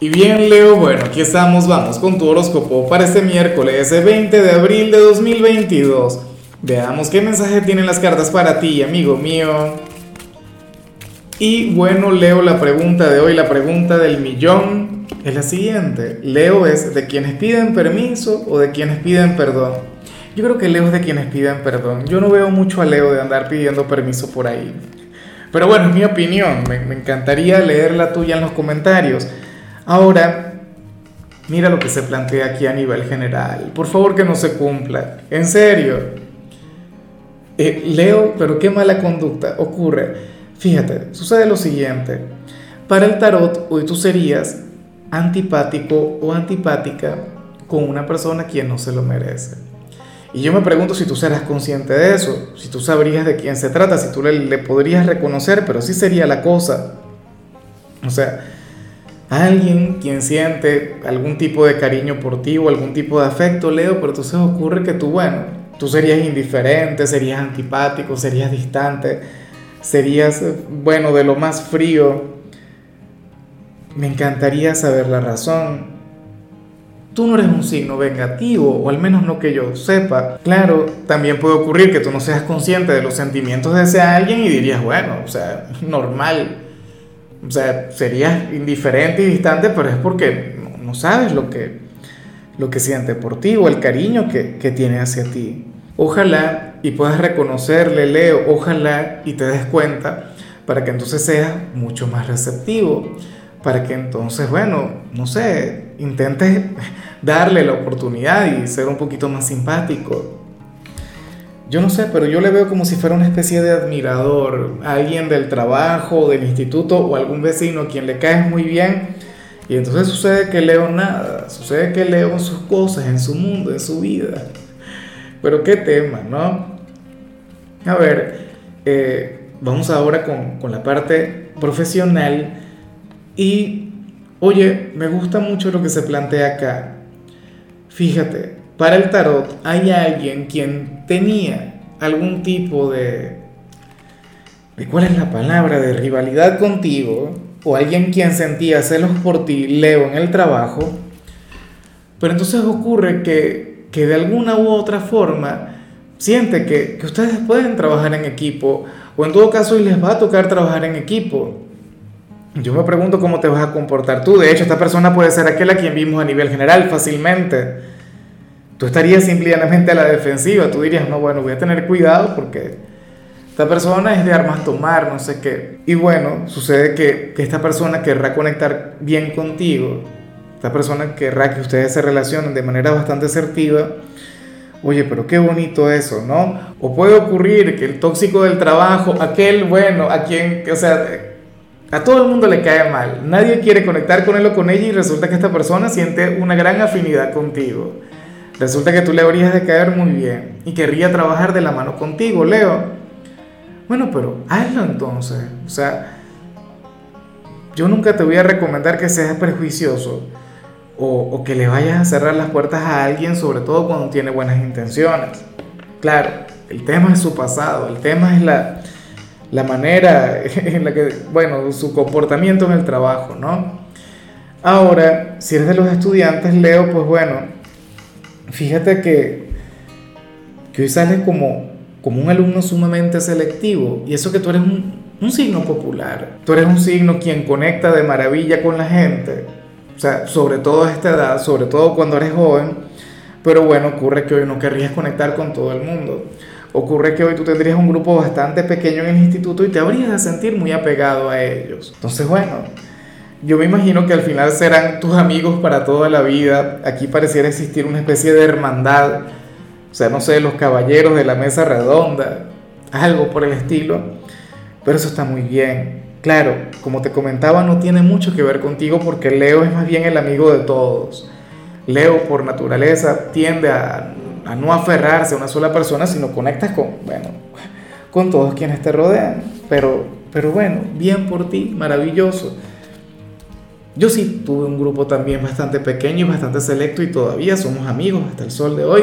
Y bien, Leo, bueno, aquí estamos, vamos con tu horóscopo para este miércoles 20 de abril de 2022. Veamos qué mensaje tienen las cartas para ti, amigo mío. Y bueno, Leo, la pregunta de hoy, la pregunta del millón, es la siguiente. Leo es de quienes piden permiso o de quienes piden perdón. Yo creo que Leo es de quienes piden perdón. Yo no veo mucho a Leo de andar pidiendo permiso por ahí. Pero bueno, es mi opinión. Me, me encantaría leer la tuya en los comentarios. Ahora, mira lo que se plantea aquí a nivel general. Por favor que no se cumpla. En serio. Eh, Leo, pero qué mala conducta ocurre. Fíjate, sucede lo siguiente. Para el tarot, hoy tú serías antipático o antipática con una persona quien no se lo merece. Y yo me pregunto si tú serás consciente de eso, si tú sabrías de quién se trata, si tú le, le podrías reconocer, pero sí sería la cosa. O sea, alguien quien siente algún tipo de cariño por ti o algún tipo de afecto, Leo, pero entonces ocurre que tú, bueno, tú serías indiferente, serías antipático, serías distante, serías, bueno, de lo más frío. Me encantaría saber la razón. Tú no eres un signo vengativo, o al menos no que yo sepa. Claro, también puede ocurrir que tú no seas consciente de los sentimientos de ese alguien y dirías, bueno, o sea, normal o sea, serías indiferente y distante, pero es porque no, sabes lo que, lo que siente por ti o el cariño que, que tiene hacia ti. Ojalá y puedas reconocerle, Leo, ojalá y te des cuenta para que entonces seas mucho más receptivo, para que entonces, bueno, no sé, intentes darle la oportunidad y ser un poquito más simpático. Yo no sé, pero yo le veo como si fuera una especie de admirador, alguien del trabajo, del instituto o algún vecino a quien le caes muy bien. Y entonces sucede que leo nada, sucede que leo en sus cosas, en su mundo, en su vida. Pero qué tema, ¿no? A ver, eh, vamos ahora con, con la parte profesional. Y, oye, me gusta mucho lo que se plantea acá. Fíjate, para el tarot hay alguien quien tenía algún tipo de, de cuál es la palabra, de rivalidad contigo, o alguien quien sentía celos por ti, Leo, en el trabajo, pero entonces ocurre que, que de alguna u otra forma siente que, que ustedes pueden trabajar en equipo, o en todo caso les va a tocar trabajar en equipo. Yo me pregunto cómo te vas a comportar tú. De hecho, esta persona puede ser aquella a quien vimos a nivel general fácilmente tú estarías simplemente a la defensiva, tú dirías, no, bueno, voy a tener cuidado porque esta persona es de armas tomar, no sé qué. Y bueno, sucede que, que esta persona querrá conectar bien contigo, esta persona querrá que ustedes se relacionen de manera bastante asertiva. Oye, pero qué bonito eso, ¿no? O puede ocurrir que el tóxico del trabajo, aquel bueno, a quien, o sea, a todo el mundo le cae mal, nadie quiere conectar con él o con ella y resulta que esta persona siente una gran afinidad contigo. Resulta que tú le habrías de caer muy bien y querría trabajar de la mano contigo, Leo. Bueno, pero hazlo entonces. O sea, yo nunca te voy a recomendar que seas prejuicioso o, que le vayas a cerrar las puertas a alguien, sobre todo cuando tiene buenas intenciones. Claro, el tema es su pasado, el tema es la, la manera en la que, bueno, su comportamiento en el trabajo, ¿no? Ahora, si eres de los estudiantes, Leo, pues bueno, fíjate que, que hoy sales como, como un alumno sumamente selectivo y eso que tú eres un, un signo popular, tú eres un signo quien conecta de maravilla con la gente, o sea, sobre todo a esta edad, sobre todo cuando eres joven, pero bueno, ocurre que hoy no querrías conectar con todo el mundo. Ocurre que hoy tú tendrías un grupo bastante pequeño en el instituto y te habrías de sentir muy apegado a ellos. Entonces, bueno, yo me imagino que al final serán tus amigos para toda la vida. Aquí pareciera existir una especie de hermandad, o sea, no sé, los caballeros de la mesa redonda, algo por el estilo. Pero eso está muy bien. Claro, como te comentaba, no tiene mucho que ver contigo porque Leo es más bien el amigo de todos. Leo por naturaleza tiende a, no aferrarse a una sola persona, sino conectas con, bueno, con todos quienes te rodean. Pero, pero bueno, bien por ti, maravilloso. Yo sí tuve un grupo también bastante pequeño y bastante selecto y todavía somos amigos hasta el sol de hoy.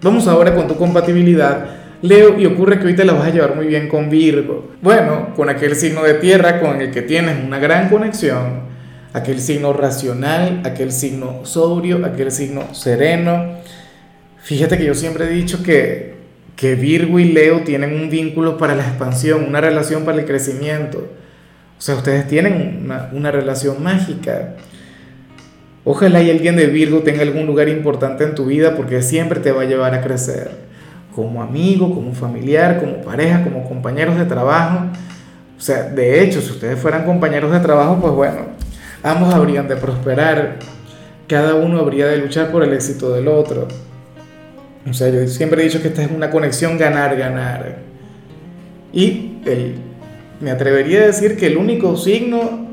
Vamos ahora con tu compatibilidad, Leo, y ocurre que hoy te la vas a llevar muy bien con Virgo. Bueno, con aquel signo de tierra con el que tienes una gran conexión. aquel signo racional, aquel signo sobrio, aquel signo sereno. Fíjate que yo siempre he dicho que, que Virgo y Leo tienen un vínculo para la expansión, una relación para el crecimiento. O sea, ustedes tienen una, relación mágica. Ojalá y alguien de Virgo tenga algún lugar importante en tu vida porque siempre te va a llevar a crecer. Como amigo, como familiar, como pareja, como compañeros de trabajo. O sea, de hecho, si ustedes fueran compañeros de trabajo, pues bueno, ambos habrían de prosperar. Cada uno habría de luchar por el éxito del otro. O sea, yo siempre he dicho que esta es una conexión ganar-ganar. Y el, me atrevería a decir que el único signo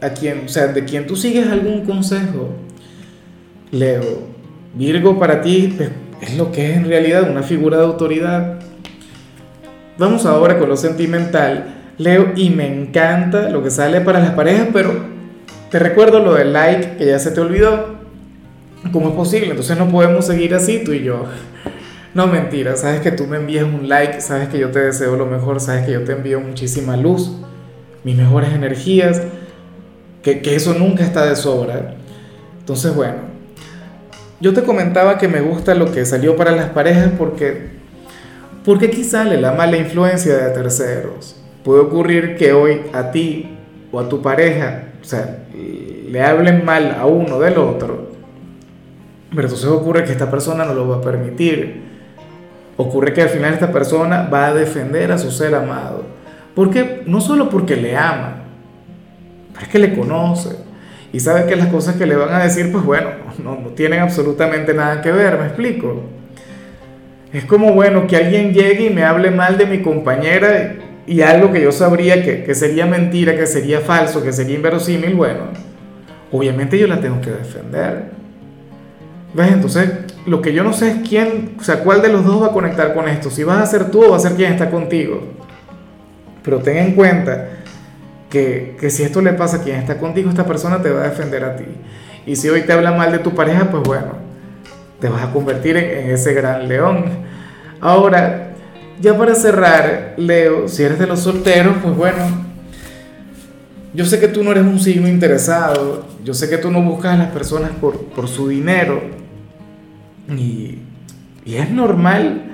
a quien, o sea, de quien tú sigues algún consejo, Leo, Virgo para ti es lo que es en realidad una figura de autoridad. Vamos ahora con lo sentimental, Leo, y me encanta lo que sale para las parejas, pero te recuerdo lo del like que ya se te olvidó. ¿Cómo es posible? Entonces no podemos seguir así tú y yo. No, mentira, sabes que tú me envías un like, sabes que yo te deseo lo mejor, sabes que yo te envío muchísima luz, mis mejores energías que, eso nunca está de sobra. Entonces, bueno, yo te comentaba que me gusta lo que salió para las parejas porque, porque aquí sale la mala influencia de terceros. Puede ocurrir que hoy a ti o a tu pareja, o sea, le hablen mal a uno del otro, pero entonces ocurre que esta persona no lo va a permitir. Ocurre que al final esta persona va a defender a su ser amado. Porque no solo porque le ama, es que le conoce y sabe que las cosas que le van a decir, pues bueno, no, no tienen absolutamente nada que ver, me explico. Es como, bueno, que alguien llegue y me hable mal de mi compañera y, algo que yo sabría que, que sería mentira, que sería falso, que sería inverosímil, bueno, obviamente yo la tengo que defender. ¿Ves? Entonces, lo que yo no sé es quién, o sea, cuál de los dos va a conectar con esto. Si vas a ser tú o va a ser quien está contigo. Pero ten en cuenta que, si esto le pasa a quien está contigo, esta persona te va a defender a ti. Y si hoy te habla mal de tu pareja, pues bueno, te vas a convertir en, ese gran león. Ahora, ya para cerrar, Leo, si eres de los solteros, pues bueno, yo sé que tú no eres un signo interesado, yo sé que tú no buscas a las personas por, por su dinero, y, y es normal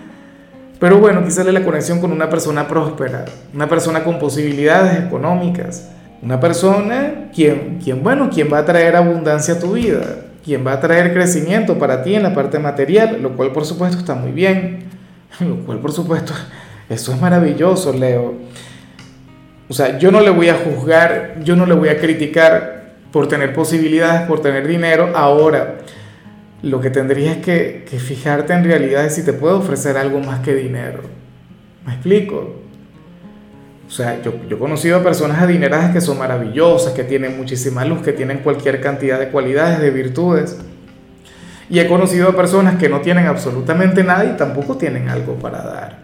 pero bueno, quizás la conexión con una persona próspera, una persona con posibilidades económicas, una persona quien, quien, bueno, quien va a traer abundancia a tu vida, quien va a traer crecimiento para ti en la parte material, lo cual por supuesto está muy bien, lo cual por supuesto, eso es maravilloso, Leo. O sea, yo no le voy a juzgar, yo no le voy a criticar por tener posibilidades, por tener dinero. Ahora, lo que tendrías que, que fijarte en realidad es si te puedo ofrecer algo más que dinero. ¿Me explico? O sea, yo, yo, he conocido a personas adineradas que son maravillosas, que tienen muchísima luz, que tienen cualquier cantidad de cualidades, de virtudes. Y he conocido a personas que no tienen absolutamente nada y tampoco tienen algo para dar.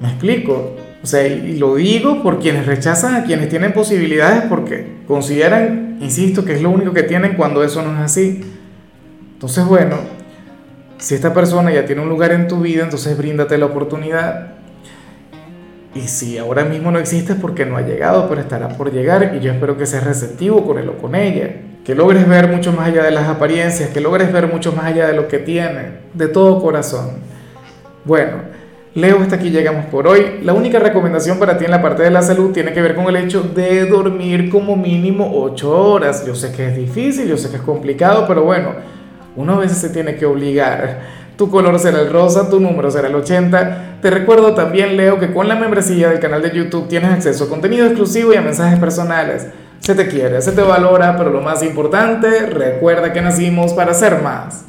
¿Me explico? O sea, y lo digo por quienes rechazan a quienes tienen posibilidades porque consideran, insisto, que es lo único que tienen cuando eso no es así. Entonces, bueno, si esta persona ya tiene un lugar en tu vida, entonces bríndate la oportunidad. Y si ahora mismo no existe es porque no ha llegado, pero estará por llegar y yo espero que seas receptivo con él o con ella. Que logres ver mucho más allá de las apariencias, que logres ver mucho más allá de lo que tiene, de todo corazón. Bueno, Leo, hasta aquí llegamos por hoy. La única recomendación para ti en la parte de la salud tiene que ver con el hecho de dormir como mínimo 8 horas. Yo sé que es difícil, yo sé que es complicado, pero bueno uno a veces se tiene que obligar. Tu color será el rosa, tu número será el 80. Te recuerdo también, Leo, que con la membresía del canal de YouTube tienes acceso a contenido exclusivo y a mensajes personales. Se te quiere, se te valora, pero lo más importante, recuerda que nacimos para ser más.